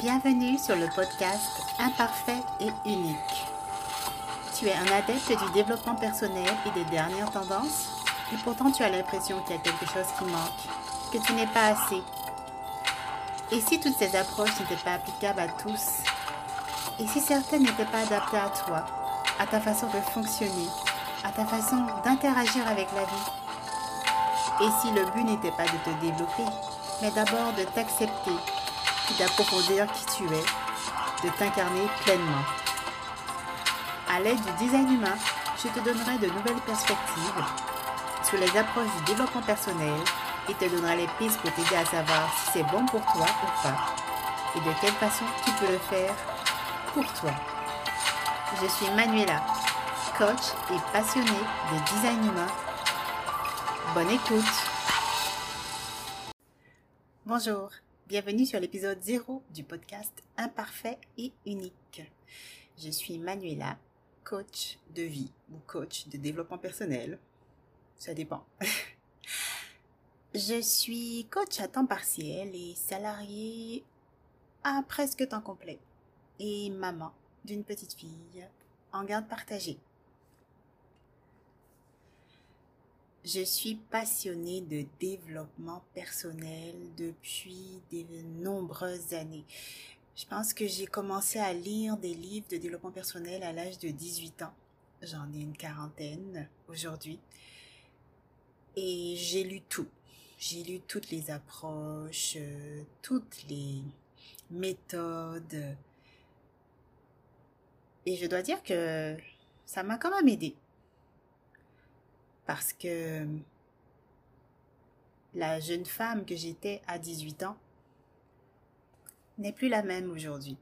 Bienvenue sur le podcast Imparfait et unique. Tu es un adepte du développement personnel et des dernières tendances et pourtant tu as l'impression qu'il y a quelque chose qui manque, que tu n'es pas assez. Et si toutes ces approches n'étaient pas applicables à tous Et si certaines n'étaient pas adaptées à toi, à ta façon de fonctionner, à ta façon d'interagir avec la vie? Et si le but n'était pas de te développer, mais d'abord de t'accepter d'approfondir qui tu es, de t'incarner pleinement. À l'aide du design humain, je te donnerai de nouvelles perspectives sur les approches du développement personnel et te donnerai les pistes pour t'aider à savoir si c'est bon pour toi ou pas et de quelle façon tu peux le faire pour toi. Je suis Manuela, coach et passionnée de design humain. Bonne écoute. Bonjour. Bienvenue sur l'épisode 0 du podcast Imparfait et unique. Je suis Manuela, coach de vie ou coach de développement personnel. Ça dépend. Je suis coach à temps partiel et salarié à presque temps complet et maman d'une petite fille en garde partagée. Je suis passionnée de développement personnel depuis de nombreuses années. Je pense que j'ai commencé à lire des livres de développement personnel à l'âge de 18 ans. J'en ai une quarantaine aujourd'hui. Et j'ai lu tout. J'ai lu toutes les approches, euh, toutes les méthodes. Et je dois dire que ça m'a quand même aidé parce que la jeune femme que j'étais à 18 ans n'est plus la même aujourd'hui.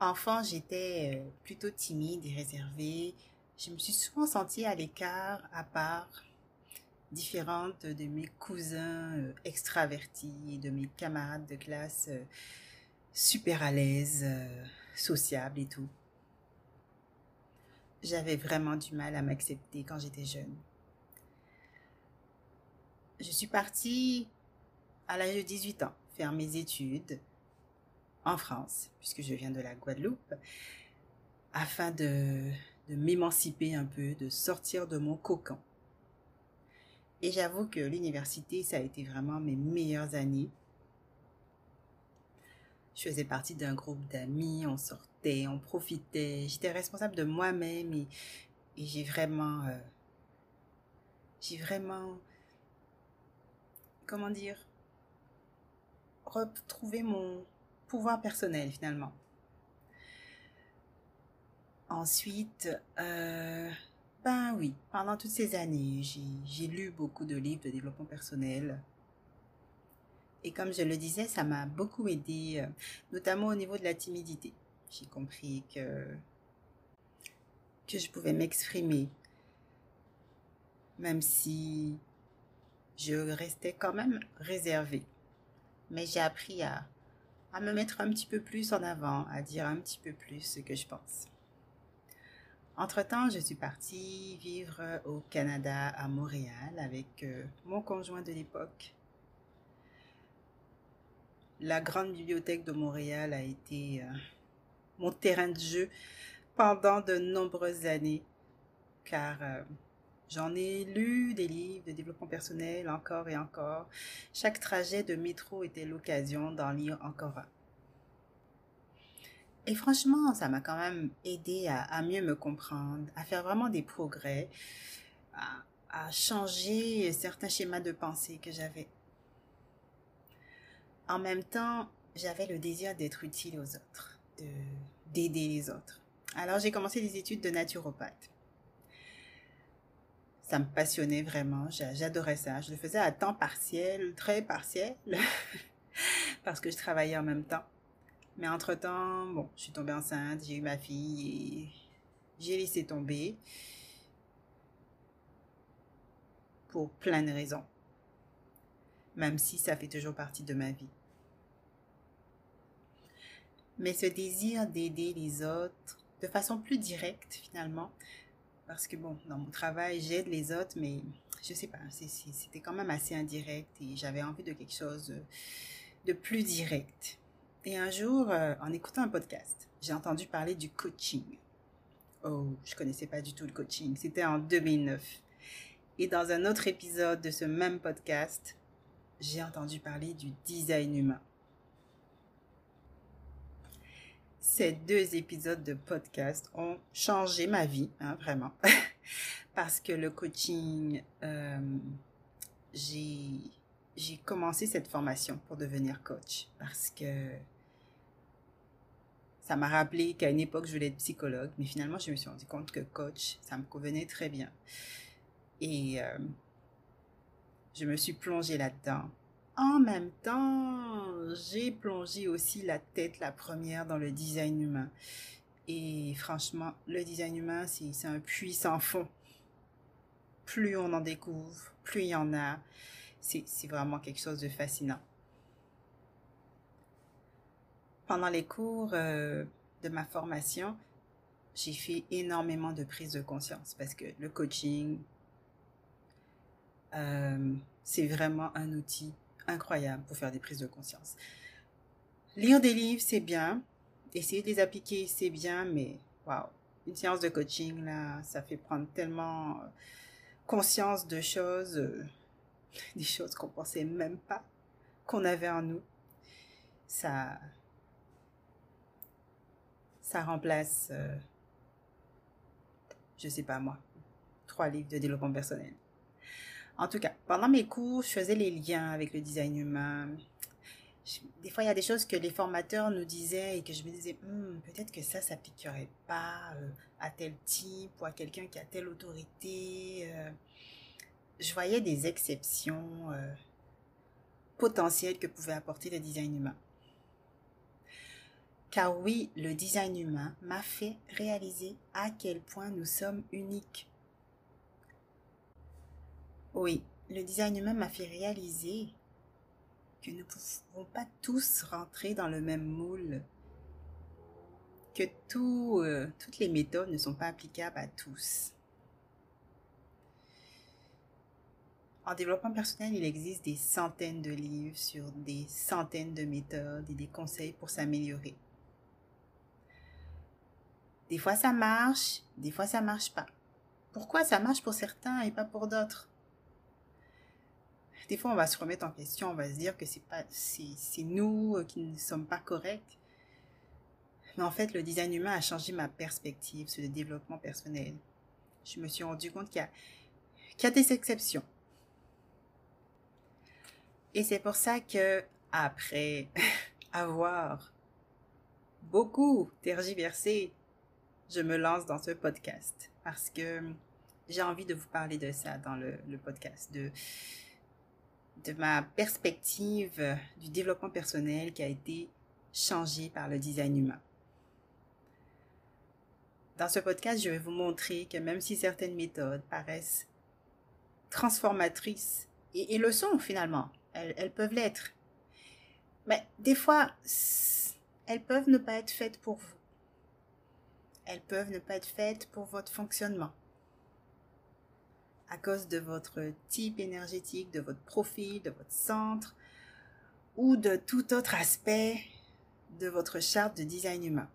Enfant, j'étais euh, plutôt timide et réservée. Je me suis souvent sentie à l'écart, à part, différente de mes cousins euh, extravertis et de mes camarades de classe euh, super à l'aise, sociables et tout j'avais vraiment du mal à m'accepter quand j'étais jeune. Je suis partie à l'âge de 18 ans faire mes études en France, puisque je viens de la Guadeloupe, afin de, m'émanciper un peu, de sortir de mon cocon. Et j'avoue que l'université, ça a été vraiment mes meilleures années. Je faisais partie d'un groupe d'amis, on sortait on profitait, j'étais responsable de moi-même et, j'ai vraiment, euh, j'ai vraiment, comment dire, retrouvé mon pouvoir personnel finalement. Ensuite, euh, ben oui, pendant toutes ces années, j'ai lu beaucoup de livres de développement personnel. Et comme je le disais, ça m'a beaucoup aidé, euh, notamment au niveau de la timidité j'ai compris que, que je pouvais m'exprimer, même si je restais quand même réservée. Mais j'ai appris à, à me mettre un petit peu plus en avant, à dire un petit peu plus ce que je pense. Entre-temps, je suis partie vivre au Canada, à Montréal, avec euh, mon conjoint de l'époque. La grande bibliothèque de Montréal a été euh, mon terrain de jeu pendant de nombreuses années, car euh, j'en ai lu des livres de développement personnel encore et encore. Chaque trajet de métro était l'occasion d'en lire encore un. Et franchement, ça m'a quand même aidé à, mieux me comprendre, à faire vraiment des progrès, à, à changer certains schémas de pensée que j'avais. En même temps, j'avais le désir d'être utile aux autres d'aider les autres. Alors j'ai commencé des études de naturopathe. Ça me passionnait vraiment, j'adorais ça. Je le faisais à temps partiel, très partiel, parce que je travaillais en même temps. Mais entre-temps, bon, je suis tombée enceinte, j'ai eu ma fille et j'ai laissé tomber pour plein de raisons. Même si ça fait toujours partie de ma vie. Mais ce désir d'aider les autres de façon plus directe finalement, parce que bon, dans mon travail, j'aide les autres, mais je sais pas, c'était quand même assez indirect et j'avais envie de quelque chose de plus direct. Et un jour, euh, en écoutant un podcast, j'ai entendu parler du coaching. Oh, je connaissais pas du tout le coaching. C'était en 2009. Et dans un autre épisode de ce même podcast, j'ai entendu parler du design humain. Ces deux épisodes de podcast ont changé ma vie, hein, vraiment. Parce que le coaching, euh, j'ai commencé cette formation pour devenir coach. Parce que ça m'a rappelé qu'à une époque, je voulais être psychologue. Mais finalement, je me suis rendu compte que coach, ça me convenait très bien. Et euh, je me suis plongée là-dedans en même temps, j'ai plongé aussi la tête la première dans le design humain. Et franchement, le design humain, c'est un puits sans fond. Plus on en découvre, plus il y en a. C'est vraiment quelque chose de fascinant. Pendant les cours euh, de ma formation, j'ai fait énormément de prise de conscience parce que le coaching, euh, c'est vraiment un outil incroyable pour faire des prises de conscience. Lire des livres, c'est bien. Essayer de les appliquer, c'est bien, mais waouh, une séance de coaching, là, ça fait prendre tellement euh, conscience de choses, euh, des choses qu'on pensait même pas qu'on avait en nous. Ça, ça remplace, euh, je sais pas moi, trois livres de développement personnel. En tout cas, pendant mes cours, je faisais les liens avec le design humain. des fois, il y a des choses que les formateurs nous disaient et que je me disais, hmm, peut-être que ça s'appliquerait pas euh, à tel type ou à quelqu'un qui a telle autorité. Euh. je voyais des exceptions euh, potentielles que pouvait apporter le design humain. Car oui, le design humain m'a fait réaliser à quel point nous sommes uniques. Oui, le design humain m'a fait réaliser que nous ne pouvons pas tous rentrer dans le même moule, que euh, toutes les méthodes ne sont pas applicables à tous. En développement personnel, il existe des centaines de livres sur des centaines de méthodes et des conseils pour s'améliorer. Des fois ça marche, des fois ça marche pas. Pourquoi ça marche pour certains et pas pour d'autres? Des fois, on va se remettre en question, on va se dire que c'est pas, c'est nous euh, qui ne sommes pas corrects. Mais en fait, le design humain a changé ma perspective sur le développement personnel. Je me suis rendu compte qu'il y a, qu'il y a des exceptions. Et c'est pour ça que, après avoir beaucoup tergiversé, je me lance dans ce podcast. Parce que j'ai envie de vous parler de ça dans le, le podcast, de de ma perspective du développement personnel qui a été changée par le design humain. Dans ce podcast, je vais vous montrer que même si certaines méthodes paraissent transformatrices, et, le sont finalement, elles, elles peuvent l'être, mais des fois, elles peuvent ne pas être faites pour vous. Elles peuvent ne pas être faites pour votre fonctionnement à cause de votre type énergétique, de votre profil, de votre centre ou de tout autre aspect de votre charte de design humain.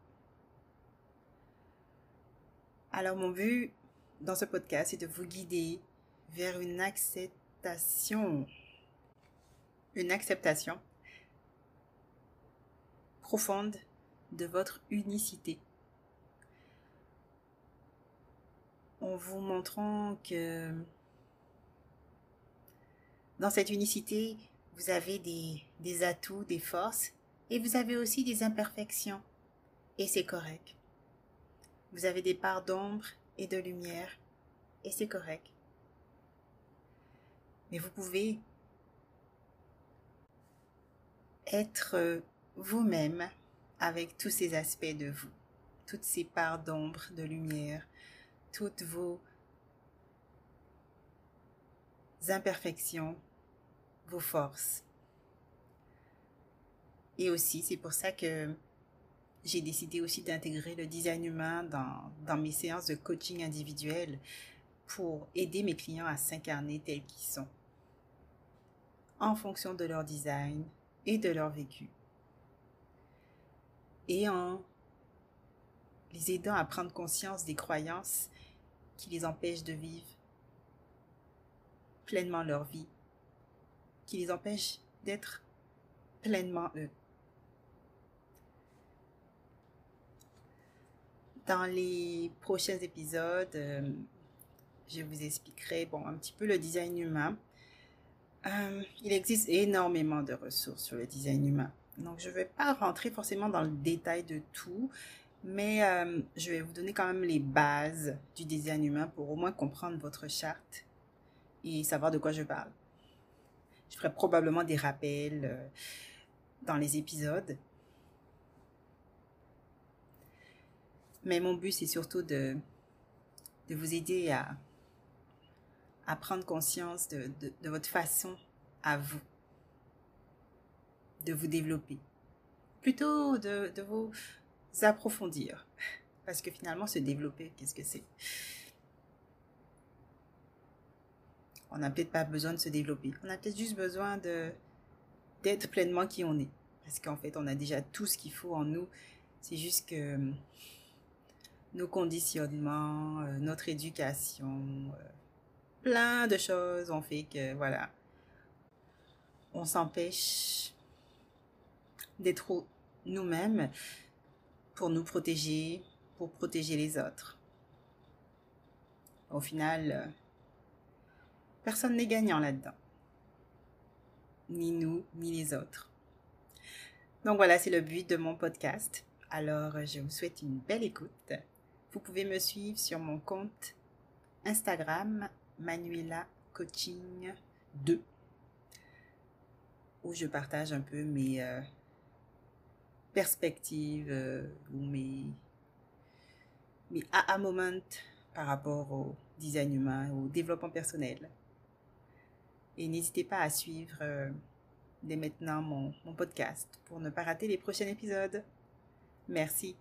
Alors mon but dans ce podcast est de vous guider vers une acceptation, une acceptation profonde de votre unicité en vous montrant que dans cette unicité, vous avez des, atouts, des forces, et vous avez aussi des imperfections. Et c'est correct. Vous avez des parts d'ombre et de lumière, et c'est correct. Mais vous pouvez être vous-même avec tous ces aspects de vous, toutes ces parts d'ombre, de lumière, toutes vos imperfections, vos forces. Et aussi, c'est pour ça que j'ai décidé aussi d'intégrer le design humain dans, mes séances de coaching individuel pour aider mes clients à s'incarner tels qu'ils sont, en fonction de leur design et de leur vécu. et en les aidant à prendre conscience des croyances qui les empêchent de vivre pleinement leur vie, qui les empêchent d'être pleinement eux. Dans les prochains épisodes, euh, je vous expliquerai un petit peu le design humain. Euh, il existe énormément de ressources sur le design humain. Donc, je ne vais pas rentrer forcément dans le détail de tout, mais euh, je vais vous donner quand même les bases du design humain pour au moins comprendre votre charte et savoir de quoi je parle. Je ferai probablement des rappels euh, dans les épisodes. Mais mon but, c'est surtout de, de vous aider à, à prendre conscience de, de, votre façon à vous, de vous développer, plutôt de, de vous approfondir. Parce que finalement, se développer, qu'est-ce que c'est? On n'a peut-être pas besoin de se développer. On a peut-être juste besoin de d'être pleinement qui on est. Parce qu'en fait, on a déjà tout ce qu'il faut en nous. C'est juste que nos conditionnements, euh, notre éducation, euh, plein de choses ont fait que, voilà, on s'empêche d'être nous-mêmes pour nous protéger, pour protéger les autres. Au final, euh, personne n'est gagnant là-dedans. Ni nous, ni les autres. Donc voilà, c'est le but de mon podcast. Alors, je vous souhaite une belle écoute. Vous pouvez me suivre sur mon compte Instagram Manuela Coaching 2 où je partage un peu mes euh, perspectives euh, ou mes, mes aha moments par rapport au design humain, au développement personnel. Et n'hésitez pas à suivre euh, dès maintenant mon, mon podcast pour ne pas rater les prochains épisodes. Merci.